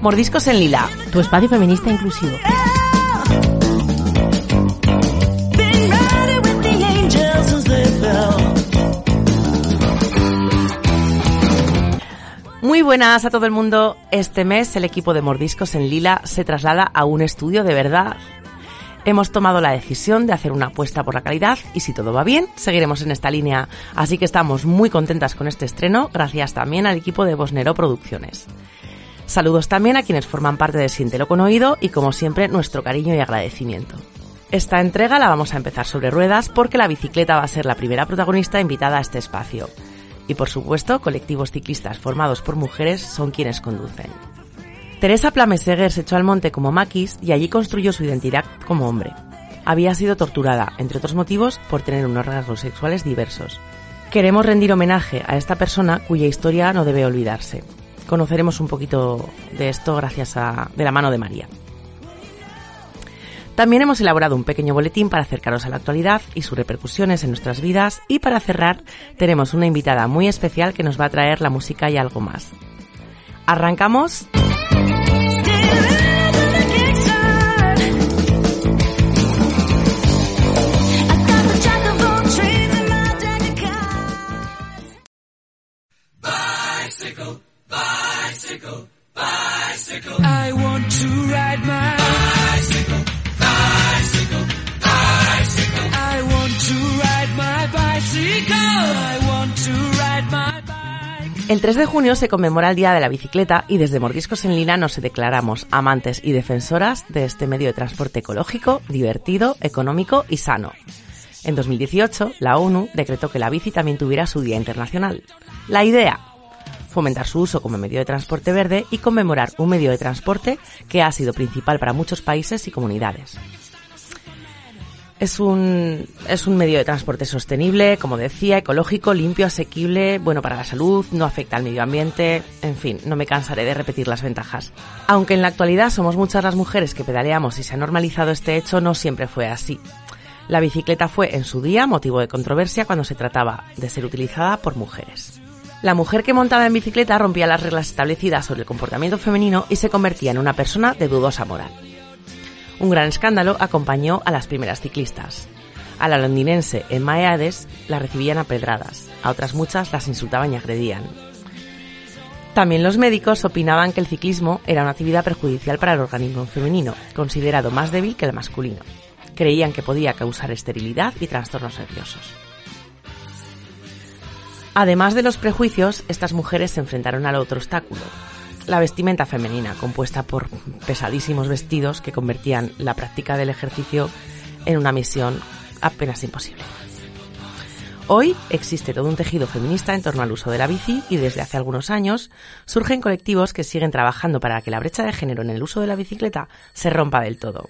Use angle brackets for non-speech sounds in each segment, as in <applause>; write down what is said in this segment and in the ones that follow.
Mordiscos en Lila, tu espacio feminista inclusivo. Muy buenas a todo el mundo. Este mes el equipo de Mordiscos en Lila se traslada a un estudio de verdad. Hemos tomado la decisión de hacer una apuesta por la calidad y si todo va bien, seguiremos en esta línea. Así que estamos muy contentas con este estreno, gracias también al equipo de Bosnero Producciones. Saludos también a quienes forman parte de Siéntelo con Oído y como siempre nuestro cariño y agradecimiento. Esta entrega la vamos a empezar sobre ruedas porque la bicicleta va a ser la primera protagonista invitada a este espacio. Y por supuesto, colectivos ciclistas formados por mujeres son quienes conducen. Teresa Plameseguer se echó al monte como maquis y allí construyó su identidad como hombre. Había sido torturada, entre otros motivos, por tener unos rasgos sexuales diversos. Queremos rendir homenaje a esta persona cuya historia no debe olvidarse. Conoceremos un poquito de esto gracias a de la mano de María. También hemos elaborado un pequeño boletín para acercaros a la actualidad y sus repercusiones en nuestras vidas y para cerrar tenemos una invitada muy especial que nos va a traer la música y algo más. ¿Arrancamos? El 3 de junio se conmemora el Día de la Bicicleta y desde Mordiscos en Lina nos declaramos amantes y defensoras de este medio de transporte ecológico, divertido, económico y sano. En 2018, la ONU decretó que la bici también tuviera su Día Internacional. La idea, fomentar su uso como medio de transporte verde y conmemorar un medio de transporte que ha sido principal para muchos países y comunidades. Es un, es un medio de transporte sostenible, como decía, ecológico, limpio, asequible, bueno para la salud, no afecta al medio ambiente, en fin, no me cansaré de repetir las ventajas. Aunque en la actualidad somos muchas las mujeres que pedaleamos y se ha normalizado este hecho, no siempre fue así. La bicicleta fue en su día motivo de controversia cuando se trataba de ser utilizada por mujeres. La mujer que montaba en bicicleta rompía las reglas establecidas sobre el comportamiento femenino y se convertía en una persona de dudosa moral. Un gran escándalo acompañó a las primeras ciclistas. A la londinense Emma Eades la recibían a pedradas, a otras muchas las insultaban y agredían. También los médicos opinaban que el ciclismo era una actividad perjudicial para el organismo femenino, considerado más débil que el masculino. Creían que podía causar esterilidad y trastornos nerviosos. Además de los prejuicios, estas mujeres se enfrentaron al otro obstáculo, la vestimenta femenina, compuesta por pesadísimos vestidos que convertían la práctica del ejercicio en una misión apenas imposible. Hoy existe todo un tejido feminista en torno al uso de la bici y desde hace algunos años surgen colectivos que siguen trabajando para que la brecha de género en el uso de la bicicleta se rompa del todo.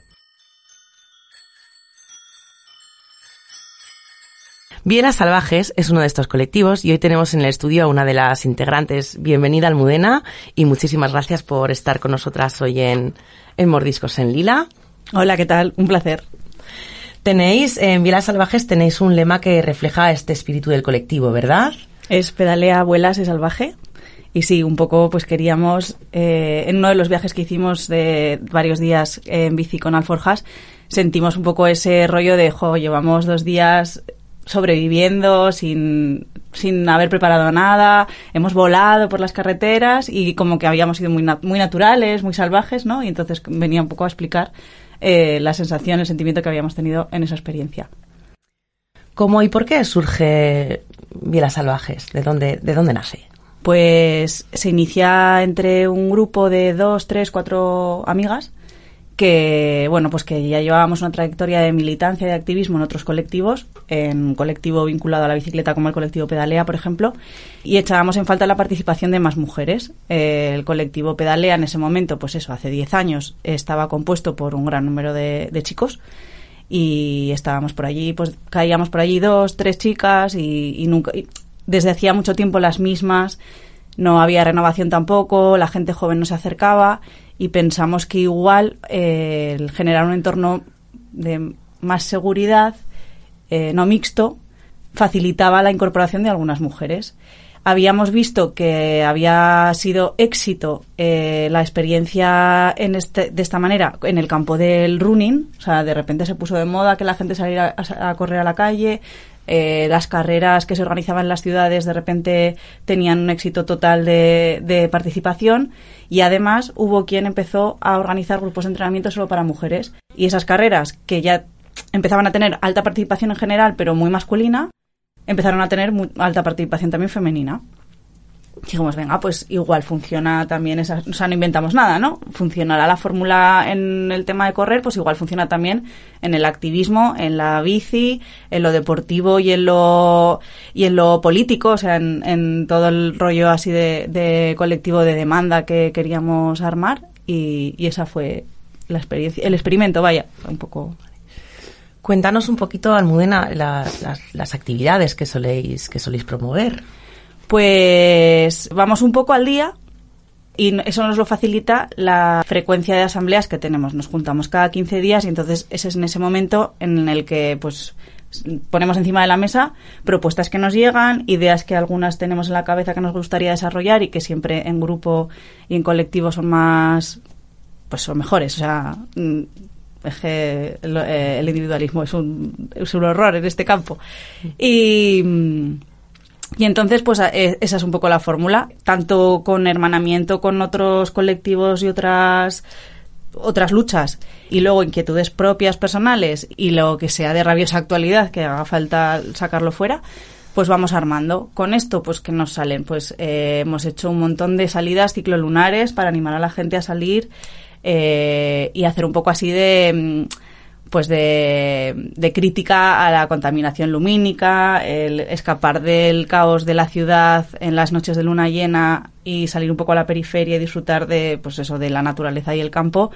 Bielas Salvajes es uno de estos colectivos y hoy tenemos en el estudio a una de las integrantes. Bienvenida, Almudena, y muchísimas gracias por estar con nosotras hoy en, en Mordiscos en Lila. Hola, ¿qué tal? Un placer. Tenéis, en Bielas Salvajes tenéis un lema que refleja este espíritu del colectivo, ¿verdad? Es pedalea, vuelas, es salvaje. Y sí, un poco pues queríamos, eh, en uno de los viajes que hicimos de varios días en bici con Alforjas, sentimos un poco ese rollo de, jo, llevamos dos días sobreviviendo sin, sin haber preparado nada, hemos volado por las carreteras y como que habíamos sido muy, muy naturales, muy salvajes, ¿no? Y entonces venía un poco a explicar eh, la sensación, el sentimiento que habíamos tenido en esa experiencia. ¿Cómo y por qué surge Vielas Salvajes? ¿De dónde, ¿De dónde nace? Pues se inicia entre un grupo de dos, tres, cuatro amigas que bueno pues que ya llevábamos una trayectoria de militancia y de activismo en otros colectivos en un colectivo vinculado a la bicicleta como el colectivo Pedalea por ejemplo y echábamos en falta la participación de más mujeres. Eh, el colectivo Pedalea en ese momento pues eso hace 10 años estaba compuesto por un gran número de, chicos y estábamos por allí pues caíamos por allí dos tres chicas y, nunca desde hacía mucho tiempo las mismas no había renovación tampoco la gente joven no se acercaba y pensamos que igual eh, el generar un entorno de más seguridad, eh, no mixto, facilitaba la incorporación de algunas mujeres. habíamos visto que había sido éxito eh, la experiencia en este, de esta manera en el campo del running. O sea, de repente se puso de moda que la gente saliera a, correr a la calle. Eh, las carreras que se organizaban en las ciudades de repente tenían un éxito total de, de participación y además hubo quien empezó a organizar grupos de entrenamiento solo para mujeres. Y esas carreras que ya empezaban a tener alta participación en general, pero muy masculina, empezaron a tener alta participación también femenina. Dijimos, venga, pues igual funciona también esa, o sea, no inventamos nada, ¿no? Funcionará la fórmula en el tema de correr, pues igual funciona también en el activismo, en la bici, en lo deportivo y en lo y en lo político, o sea, en, todo el rollo así de, colectivo de demanda que queríamos armar y, y esa fue la experiencia, el experimento, vaya, un poco Cuéntanos un poquito, Almudena, las, las, actividades que soléis, que soléis promover. Pues vamos un poco al día y eso nos lo facilita la frecuencia de asambleas que tenemos. Nos juntamos cada 15 días y entonces ese es en ese momento en el que pues ponemos encima de la mesa propuestas que nos llegan, ideas que algunas tenemos en la cabeza que nos gustaría desarrollar y que siempre en grupo y en colectivo son más pues son mejores, o sea, es que eh, el, individualismo es un, es un horror en este campo. Y, y entonces, pues e, esa es un poco la fórmula, tanto con hermanamiento con otros colectivos y otras otras luchas y luego inquietudes propias personales y lo que sea de rabiosa actualidad que haga falta sacarlo fuera pues vamos armando. Con esto, pues que nos salen, pues eh, hemos hecho un montón de salidas ciclolunares para animar a la gente a salir eh, y hacer un poco así de mm, pues de, crítica a la contaminación lumínica, el escapar del caos de la ciudad en las noches de luna llena y salir un poco a la periferia y disfrutar de pues eso de la naturaleza y el campo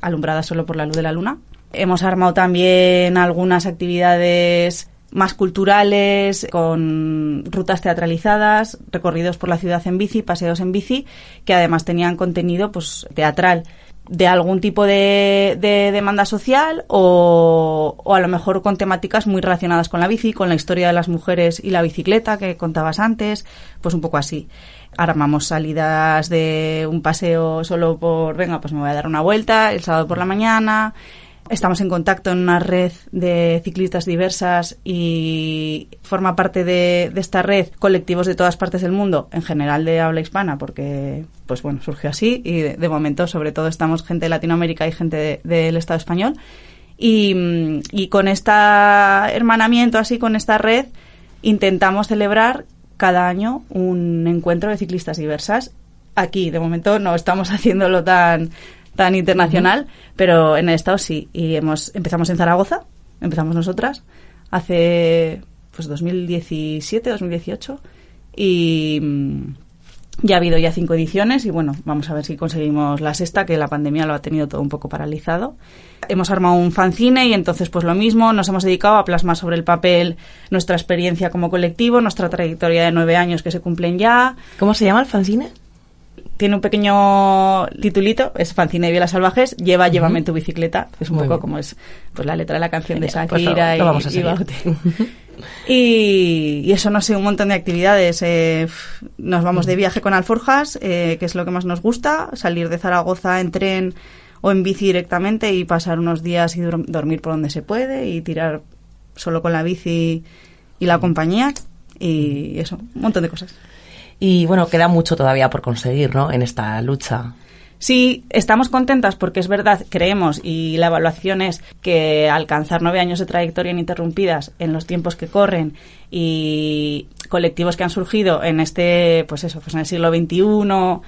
alumbrada solo por la luz de la luna. Hemos armado también algunas actividades más culturales, con rutas teatralizadas, recorridos por la ciudad en bici, paseos en bici, que además tenían contenido pues teatral de algún tipo de, demanda social o, o, a lo mejor con temáticas muy relacionadas con la bici, con la historia de las mujeres y la bicicleta que contabas antes, pues un poco así. Armamos salidas de un paseo solo por, venga, pues me voy a dar una vuelta el sábado por la mañana, Estamos en contacto en una red de ciclistas diversas y forma parte de, esta red colectivos de todas partes del mundo, en general de habla hispana, porque pues bueno, surgió así y de, momento sobre todo estamos gente de Latinoamérica y gente del Estado español. Y, y con este hermanamiento, así con esta red, intentamos celebrar cada año un encuentro de ciclistas diversas. Aquí, de momento, no estamos <laughs> haciéndolo tan tan internacional, pero en el Estado sí. Y hemos empezamos en Zaragoza, empezamos nosotras, hace pues 2017, 2018, y mm, ya ha habido ya cinco ediciones y bueno, vamos a ver si conseguimos la sexta, que la pandemia lo ha tenido todo un poco paralizado. Hemos armado un fanzine y entonces pues lo mismo, nos hemos dedicado a plasmar sobre el papel nuestra experiencia como colectivo, nuestra trayectoria de nueve años que se cumplen ya. ¿Cómo se llama el fanzine? Tiene un pequeño titulito, es Fanzine de Vielas Salvajes, lleva Llévame en tu bicicleta, es un poco como es pues la letra de la canción de pues Shakira <laughs> y, y, eso no sé, un montón de actividades. Eh, nos vamos de viaje con alforjas, eh, que es lo que más nos gusta, salir de Zaragoza en tren o en bici directamente y pasar unos días y dormir por donde se puede y tirar solo con la bici y la compañía y eso, un montón de cosas. Y bueno, queda mucho todavía por conseguir, ¿no? En esta lucha. Sí, estamos contentas porque es verdad, creemos, y la evaluación es que alcanzar nueve años de trayectoria ininterrumpidas en los tiempos que corren y colectivos que han surgido en este, pues eso, pues en el siglo XXI,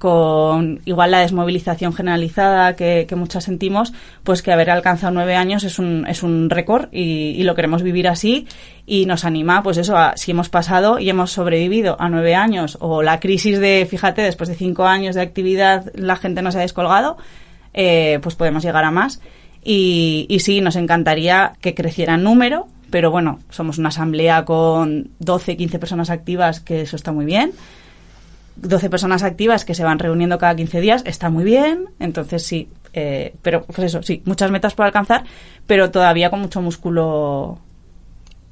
con igual la desmovilización generalizada que, muchas sentimos, pues que haber alcanzado nueve años es un, es un récord y, lo queremos vivir así y nos anima, pues eso, a, si hemos pasado y hemos sobrevivido a nueve años o la crisis de, fíjate, después de cinco años de actividad la gente no se ha descolgado, eh, pues podemos llegar a más. Y, y sí, nos encantaría que creciera en número, pero bueno, somos una asamblea con 12, 15 personas activas, que eso está muy bien 12 personas activas que se van reuniendo cada 15 días, está muy bien, entonces sí, eh, pero pues eso, sí, muchas metas por alcanzar, pero todavía con mucho músculo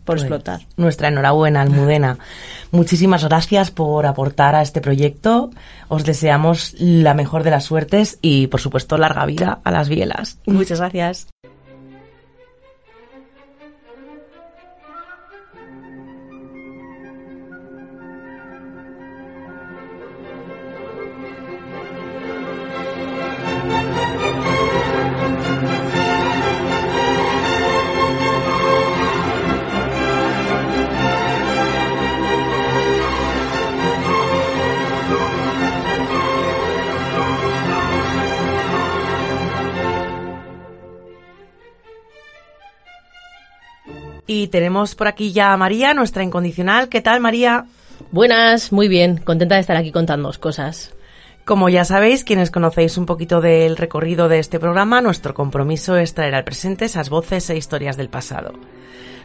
por Pues, explotar. Nuestra enhorabuena, Almudena. <laughs> Muchísimas gracias por aportar a este proyecto. Os deseamos la mejor de las suertes y, por supuesto, larga vida a las bielas. Muchas gracias. Y tenemos por aquí ya a María, nuestra incondicional. ¿Qué tal, María? Buenas, muy bien, contenta de estar aquí contándoos cosas. Como ya sabéis, quienes conocéis un poquito del recorrido de este programa, nuestro compromiso es traer al presente esas voces e historias del pasado.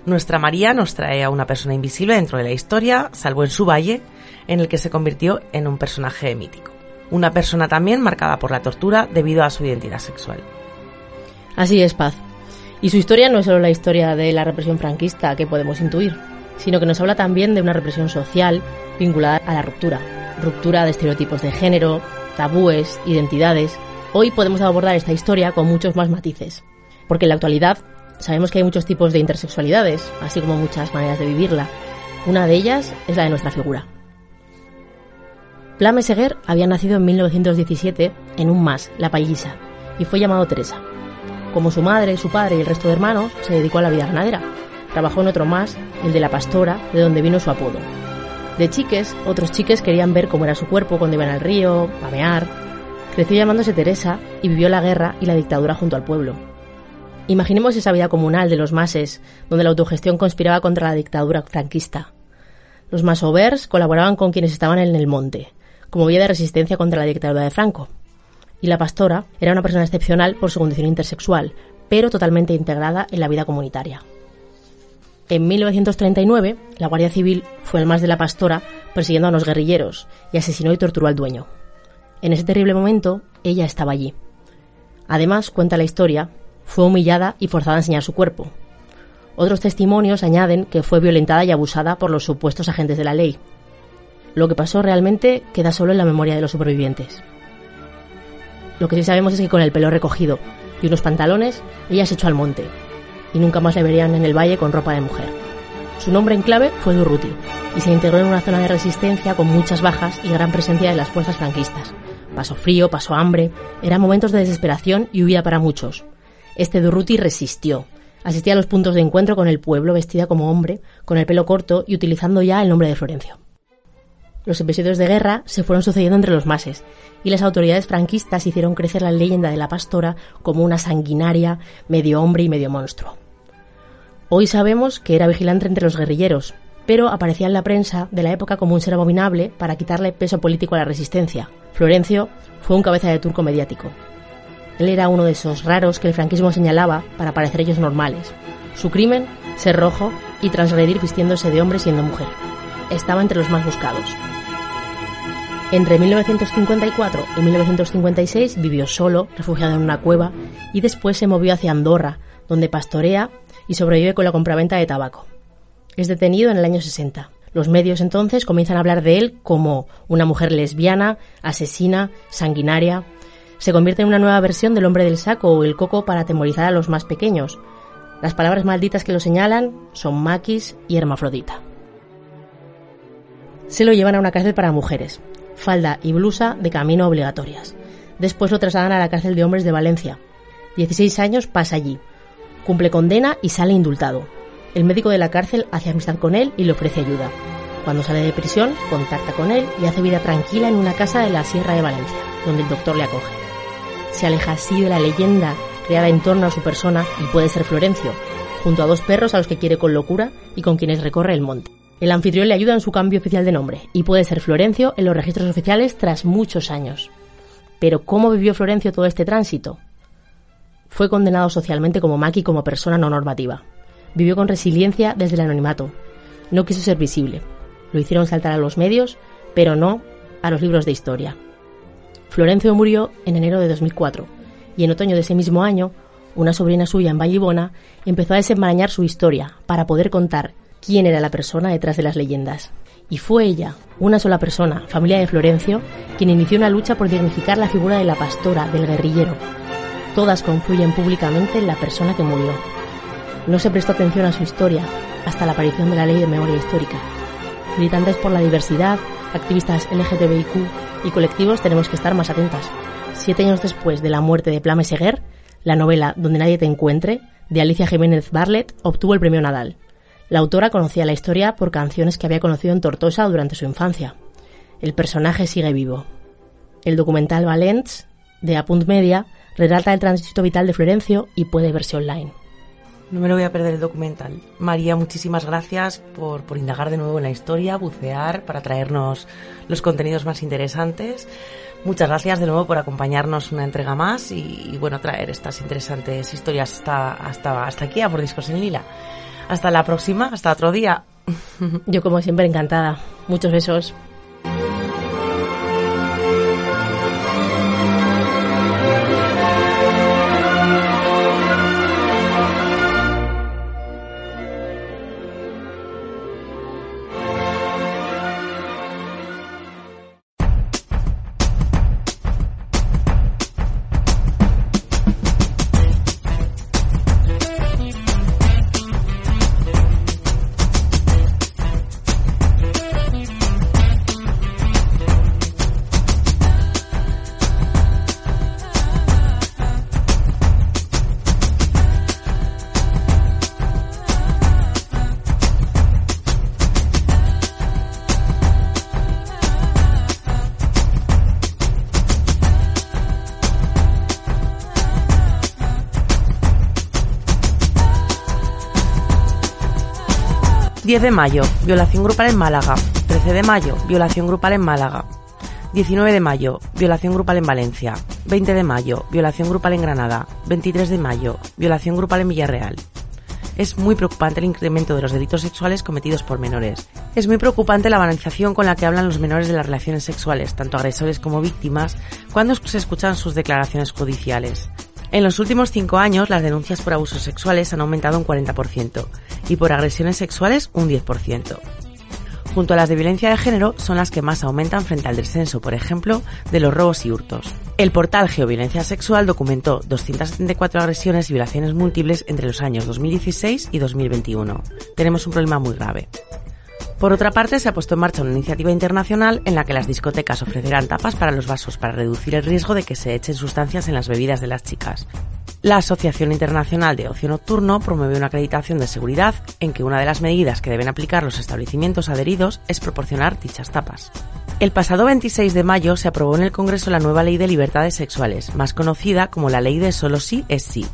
Nuestra María nos trae a una persona invisible dentro de la historia, salvo en su valle, en el que se convirtió en un personaje mítico. Una persona también marcada por la tortura debido a su identidad sexual. Así es, Paz. Y su historia no es solo la historia de la represión franquista que podemos intuir, sino que nos habla también de una represión social vinculada a la ruptura. Ruptura de estereotipos de género, tabúes, identidades. Hoy podemos abordar esta historia con muchos más matices, porque en la actualidad sabemos que hay muchos tipos de intersexualidades, así como muchas maneras de vivirla. Una de ellas es la de nuestra figura. Pla Meseguer había nacido en 1917 en un mas, La Pallisa, y fue llamado Teresa. Como su madre, su padre y el resto de hermanos, se dedicó a la vida ganadera. Trabajó en otro más, el de la pastora, de donde vino su apodo. De chiques, otros chiques querían ver cómo era su cuerpo cuando iban al río, pamear. Creció llamándose Teresa y vivió la guerra y la dictadura junto al pueblo. Imaginemos esa vida comunal de los mases, donde la autogestión conspiraba contra la dictadura franquista. Los masovers colaboraban con quienes estaban en el monte, como vía de resistencia contra la dictadura de Franco. Y la pastora era una persona excepcional por su condición intersexual, pero totalmente integrada en la vida comunitaria. En 1939, la Guardia Civil fue al más de la pastora persiguiendo a unos guerrilleros y asesinó y torturó al dueño. En ese terrible momento, ella estaba allí. Además, cuenta la historia, fue humillada y forzada a enseñar su cuerpo. Otros testimonios añaden que fue violentada y abusada por los supuestos agentes de la ley. Lo que pasó realmente queda solo en la memoria de los supervivientes. Lo que sí sabemos es que con el pelo recogido y unos pantalones, ella se echó al monte, y nunca más le verían en el valle con ropa de mujer. Su nombre en clave fue Durruti, y se integró en una zona de resistencia con muchas bajas y gran presencia de las fuerzas franquistas. Pasó frío, pasó hambre, eran momentos de desesperación y huida para muchos. Este Durruti resistió, asistía a los puntos de encuentro con el pueblo vestida como hombre, con el pelo corto y utilizando ya el nombre de Florencio. Los episodios de guerra se fueron sucediendo entre los mases, y las autoridades franquistas hicieron crecer la leyenda de la pastora como una sanguinaria, medio hombre y medio monstruo. Hoy sabemos que era vigilante entre los guerrilleros, pero aparecía en la prensa de la época como un ser abominable para quitarle peso político a la resistencia. Florencio fue un cabeza de turco mediático. Él era uno de esos raros que el franquismo señalaba para parecer ellos normales. Su crimen, ser rojo y transgredir vistiéndose de hombre siendo mujer. Estaba entre los más buscados. Entre 1954 y 1956 vivió solo, refugiado en una cueva, y después se movió hacia Andorra, donde pastorea y sobrevive con la compraventa de tabaco. Es detenido en el año 60. Los medios entonces comienzan a hablar de él como una mujer lesbiana, asesina, sanguinaria. Se convierte en una nueva versión del hombre del saco o el coco para atemorizar a los más pequeños. Las palabras malditas que lo señalan son maquis y hermafrodita. Se lo llevan a una cárcel para mujeres, falda y blusa de camino obligatorias. Después lo trasladan a la cárcel de hombres de Valencia. 16 años pasa allí. Cumple condena y sale indultado. El médico de la cárcel hace amistad con él y le ofrece ayuda. Cuando sale de prisión, contacta con él y hace vida tranquila en una casa de la Sierra de Valencia, donde el doctor le acoge. Se aleja así de la leyenda creada en torno a su persona y puede ser Florencio, junto a dos perros a los que quiere con locura y con quienes recorre el monte. El anfitrión le ayuda en su cambio oficial de nombre y puede ser Florencio en los registros oficiales tras muchos años. Pero ¿cómo vivió Florencio todo este tránsito? Fue condenado socialmente como Maki como persona no normativa. Vivió con resiliencia desde el anonimato. No quiso ser visible. Lo hicieron saltar a los medios, pero no a los libros de historia. Florencio murió en enero de 2004 y en otoño de ese mismo año, una sobrina suya en Vallibona empezó a desenmarañar su historia para poder contar quién era la persona detrás de las leyendas. Y fue ella, una sola persona, familia de Florencio, quien inició una lucha por dignificar la figura de la pastora, del guerrillero. Todas confluyen públicamente en la persona que murió. No se prestó atención a su historia hasta la aparición de la ley de memoria histórica. Militantes por la diversidad, activistas LGTBIQ y colectivos tenemos que estar más atentas. Siete años después de la muerte de Plame Seguer, la novela Donde nadie te encuentre, de Alicia Jiménez Barlet, obtuvo el premio Nadal. La autora conocía la historia por canciones que había conocido en Tortosa durante su infancia. El personaje sigue vivo. El documental Valents, de Apunt Media, relata el tránsito vital de Florencio y puede verse online. No me lo voy a perder el documental. María, muchísimas gracias por, por indagar de nuevo en la historia, bucear, para traernos los contenidos más interesantes. Muchas gracias de nuevo por acompañarnos una entrega más y, bueno, traer estas interesantes historias hasta, hasta, hasta aquí, a por Discos en Lila. Hasta la próxima, hasta otro día. Yo como siempre encantada. Muchos besos. De mayo, violación grupal en Málaga. 13 de mayo, violación grupal en Málaga. 19 de mayo, violación grupal en Valencia. 20 de mayo, violación grupal en Granada. 23 de mayo, violación grupal en Villarreal. Es muy preocupante el incremento de los delitos sexuales cometidos por menores. Es muy preocupante la banalización con la que hablan los menores de las relaciones sexuales, tanto agresores como víctimas, cuando se escuchan sus declaraciones judiciales. En los últimos cinco años, las denuncias por abusos sexuales han aumentado un 40% y por agresiones sexuales un 10%. Junto a las de violencia de género son las que más aumentan frente al descenso, por ejemplo, de los robos y hurtos. El portal Geoviolencia Sexual documentó 274 agresiones y violaciones múltiples entre los años 2016 y 2021. Tenemos un problema muy grave. Por otra parte, se ha puesto en marcha una iniciativa internacional en la que las discotecas ofrecerán tapas para los vasos para reducir el riesgo de que se echen sustancias en las bebidas de las chicas. La Asociación Internacional de Ocio Nocturno promueve una acreditación de seguridad en que una de las medidas que deben aplicar los establecimientos adheridos es proporcionar dichas tapas. El pasado 26 de mayo se aprobó en el Congreso la nueva Ley de Libertades Sexuales, más conocida como la Ley de Solo sí es sí,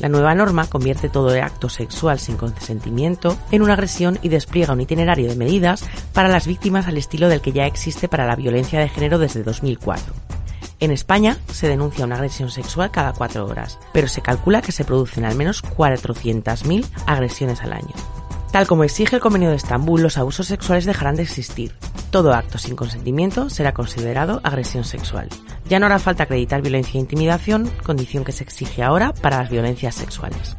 la nueva norma convierte todo acto sexual sin consentimiento en una agresión y despliega un itinerario de medidas para las víctimas al estilo del que ya existe para la violencia de género desde 2004. En España se denuncia una agresión sexual cada cuatro horas, pero se calcula que se producen al menos 400.000 agresiones al año. Tal como exige el Convenio de Estambul, los abusos sexuales dejarán de existir. Todo acto sin consentimiento será considerado agresión sexual. Ya no hará falta acreditar violencia e intimidación, condición que se exige ahora para las violencias sexuales.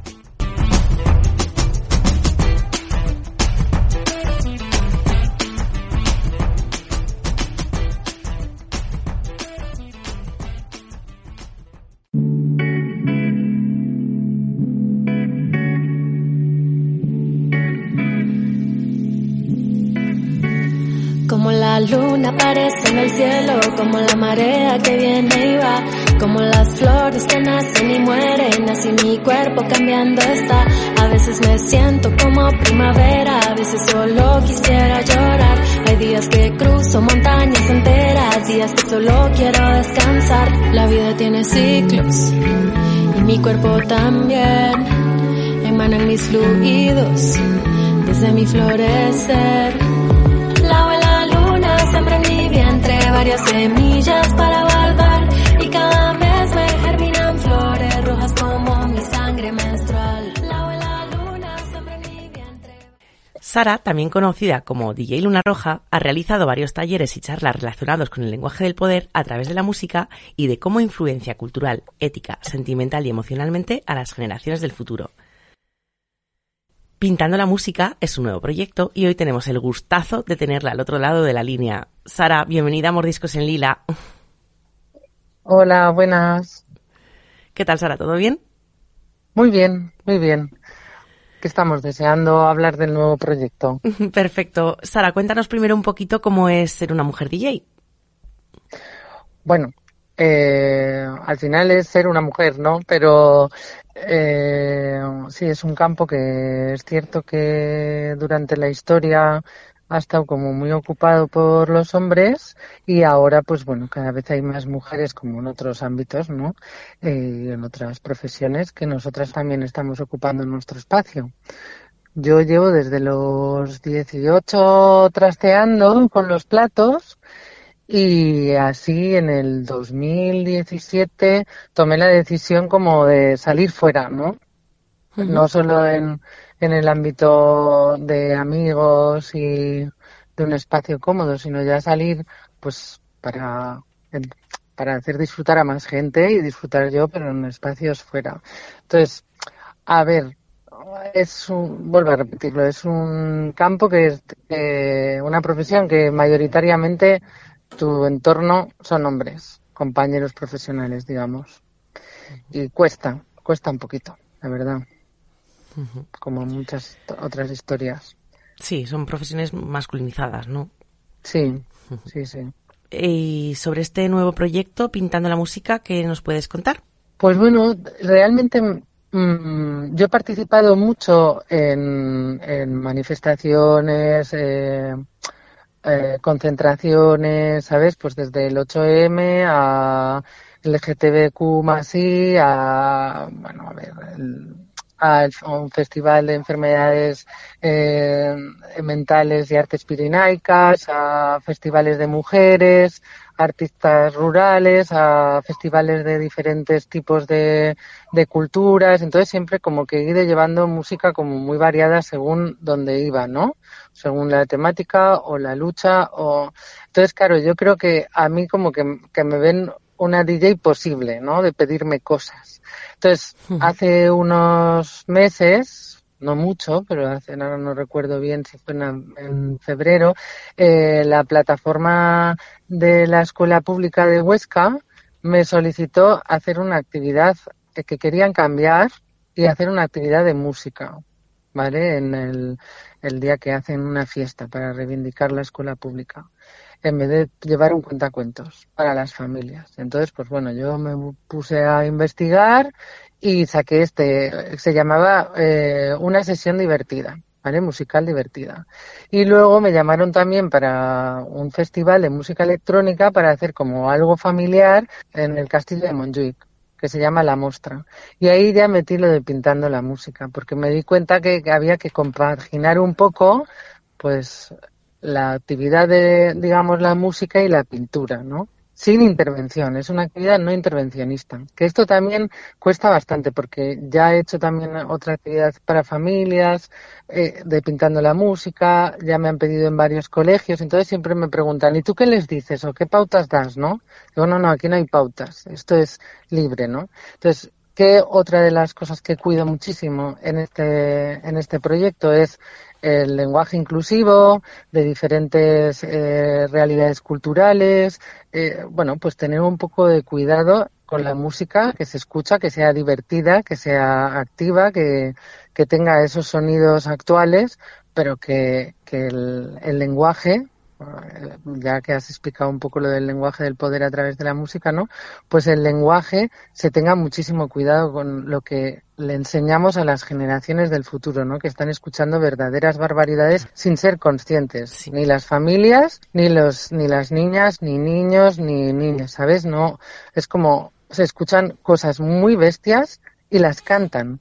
Luna aparece en el cielo como la marea que viene y va, como las flores que nacen y mueren, así mi cuerpo cambiando está. A veces me siento como primavera, a veces solo quisiera llorar. Hay días que cruzo montañas enteras, días que solo quiero descansar. La vida tiene ciclos y mi cuerpo también. Emanan mis fluidos desde mi florecer varias semillas para balbar y cada mes me germinan flores rojas como mi sangre menstrual. La luna mi vientre. Sara, también conocida como DJ Luna Roja, ha realizado varios talleres y charlas relacionados con el lenguaje del poder a través de la música y de cómo influencia cultural, ética, sentimental y emocionalmente a las generaciones del futuro. Pintando la música es un nuevo proyecto y hoy tenemos el gustazo de tenerla al otro lado de la línea. Sara, bienvenida a Mordiscos en Lila. Hola, buenas. ¿Qué tal, Sara? ¿Todo bien? Muy bien, muy bien. Que estamos deseando hablar del nuevo proyecto. <laughs> Perfecto. Sara, cuéntanos primero un poquito cómo es ser una mujer DJ. Bueno, eh, al final es ser una mujer, ¿no? Pero eh, sí, es un campo que es cierto que durante la historia ha estado como muy ocupado por los hombres y ahora pues bueno cada vez hay más mujeres como en otros ámbitos no eh, en otras profesiones que nosotras también estamos ocupando nuestro espacio yo llevo desde los 18 trasteando con los platos y así en el 2017 tomé la decisión como de salir fuera no no solo en en el ámbito de amigos y de un espacio cómodo, sino ya salir pues para, para hacer disfrutar a más gente y disfrutar yo, pero en espacios fuera. Entonces, a ver, es un, vuelvo a repetirlo, es un campo que es eh, una profesión que mayoritariamente tu entorno son hombres, compañeros profesionales, digamos. Y cuesta, cuesta un poquito, la verdad como muchas otras historias. Sí, son profesiones masculinizadas, ¿no? Sí, sí, sí. Y sobre este nuevo proyecto, Pintando la Música, ¿qué nos puedes contar? Pues bueno, realmente mm, yo he participado mucho en, manifestaciones, eh, eh, concentraciones, ¿sabes? Pues desde el 8M a LGTBQ más I, a, bueno, a ver, el, a un festival de enfermedades eh, mentales y artes pirinaicas, a festivales de mujeres, artistas rurales, a festivales de diferentes tipos de, culturas. Entonces siempre como que ido llevando música como muy variada según donde iba, ¿no? Según la temática o la lucha o... Entonces, claro, yo creo que a mí como que, que me ven una DJ posible, ¿no? De pedirme cosas. Entonces, hace unos meses, no mucho, pero hace, no, no recuerdo bien si fue en, febrero, eh, la plataforma de la Escuela Pública de Huesca me solicitó hacer una actividad que querían cambiar y hacer una actividad de música, ¿vale? En el, el día que hacen una fiesta para reivindicar la escuela pública en vez de llevar un cuentacuentos para las familias. Entonces, pues bueno, yo me puse a investigar y saqué este, se llamaba eh, una sesión divertida. ¿Vale? Musical divertida. Y luego me llamaron también para un festival de música electrónica para hacer como algo familiar en el castillo de Montjuic que se llama La Mostra. Y ahí ya metí lo de pintando la música, porque me di cuenta que había que compaginar un poco, pues, la actividad de, digamos, la música y la pintura, ¿no? Sin intervención, es una actividad no intervencionista. Que esto también cuesta bastante porque ya he hecho también otra actividad para familias, eh, de pintando la música, ya me han pedido en varios colegios, entonces siempre me preguntan, ¿y tú qué les dices o qué pautas das, no? Digo, no, no, aquí no hay pautas, esto es libre, ¿no? Entonces, ¿qué otra de las cosas que cuido muchísimo en este, en este proyecto es el lenguaje inclusivo, de diferentes eh, realidades culturales, eh, bueno, pues tener un poco de cuidado con la música, que se escucha, que sea divertida, que sea activa, que, que tenga esos sonidos actuales, pero que, que el, el lenguaje ya que has explicado un poco lo del lenguaje del poder a través de la música, ¿no? Pues el lenguaje se tenga muchísimo cuidado con lo que le enseñamos a las generaciones del futuro, ¿no? Que están escuchando verdaderas barbaridades sin ser conscientes, ni las familias, ni los, ni las niñas, ni niños, ni niñas, ¿sabes? No, es como se escuchan cosas muy bestias y las cantan,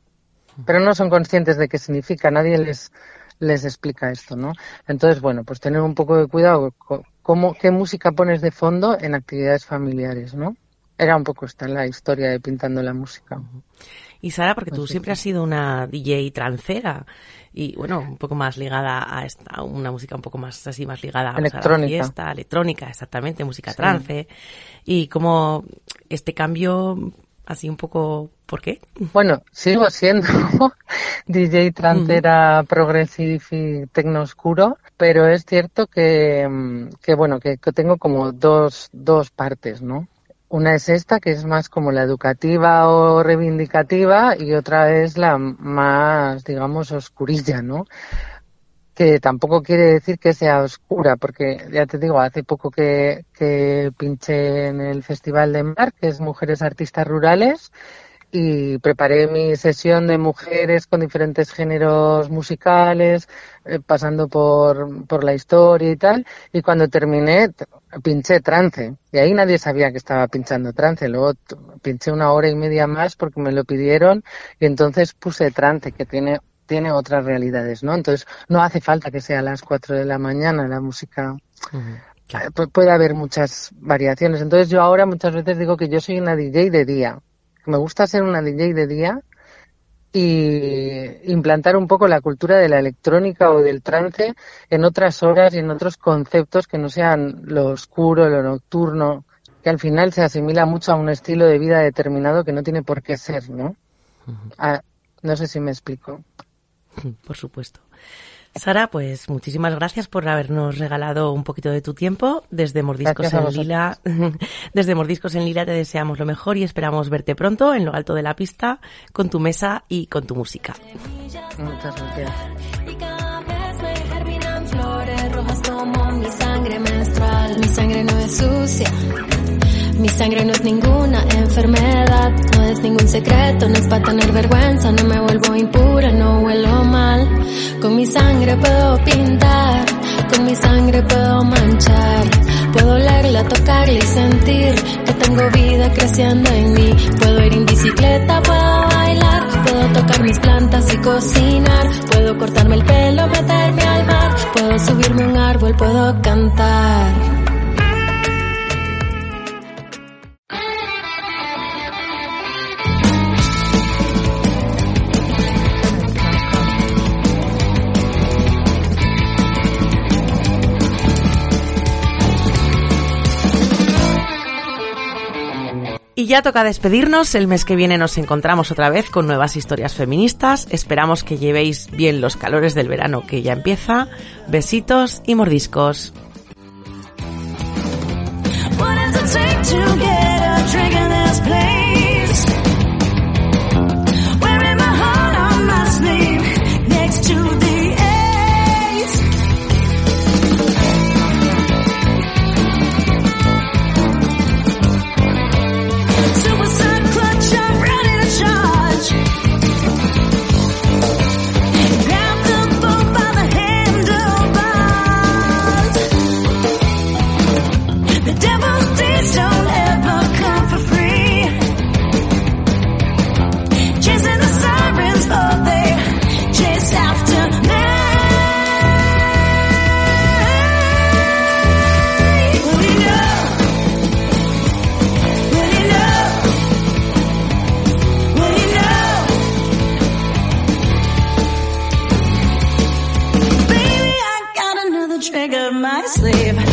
pero no son conscientes de qué significa, nadie les les explica esto, ¿no? Entonces, bueno, pues tener un poco de cuidado cómo, qué música pones de fondo en actividades familiares, ¿no? Era un poco esta la historia de pintando la música. Y Sara, porque tú pues siempre has sido una DJ trancera y bueno, un poco más ligada a esta, una música un poco más así, más ligada a la fiesta, electrónica, exactamente, música trance. Y como este cambio Así un poco, ¿por qué? Bueno, sigo siendo <laughs> DJ trancera, progressive y tecno oscuro, pero es cierto que, mm, que bueno, que, que tengo como dos, dos partes, ¿no? Una es esta, que es más como la educativa o reivindicativa, y otra es la más, digamos, oscurilla, ¿no? Que tampoco quiere decir que sea oscura, porque ya te digo, hace poco que, que pinché en el Festival de Mar, que es Mujeres Artistas Rurales, y preparé mi sesión de mujeres con diferentes géneros musicales, eh, pasando por, por la historia y tal, y cuando terminé pinché trance, y ahí nadie sabía que estaba pinchando trance, luego pinché una hora y media más porque me lo pidieron, y entonces puse trance, que tiene tiene otras realidades, ¿no? Entonces, no hace falta que sea a las 4 de la mañana la música. Eh, puede haber muchas variaciones. Entonces, yo ahora muchas veces digo que yo soy una DJ de día. Me gusta ser una DJ de día y implantar un poco la cultura de la electrónica o del trance en otras horas y en otros conceptos que no sean lo oscuro, lo nocturno, que al final se asimila mucho a un estilo de vida determinado que no tiene por qué ser, ¿no? Ah, no sé si me explico. <laughs> Por supuesto. Sara, pues muchísimas gracias por habernos regalado un poquito de tu tiempo. Desde Mordiscos en Lila, <laughs> desde Mordiscos en Lila te deseamos lo mejor y esperamos verte pronto en lo alto de la pista con tu mesa y con tu música. Muchas gracias. mi sangre menstrual. Mi sangre no es sucia mi sangre no es ninguna enfermedad, no es ningún secreto, no es para tener vergüenza, no me vuelvo impura, no huelo mal. Con mi sangre puedo pintar, con mi sangre puedo manchar, puedo leerla, tocarla y sentir que tengo vida creciendo en mí. Puedo ir en bicicleta, puedo bailar, puedo tocar mis plantas y cocinar, puedo cortarme el pelo, meterme al mar, puedo subirme a un árbol, puedo cantar. Ya toca despedirnos. El mes que viene nos encontramos otra vez con nuevas historias feministas. Esperamos que llevéis bien los calores del verano que ya empieza. Besitos y mordiscos. sleep.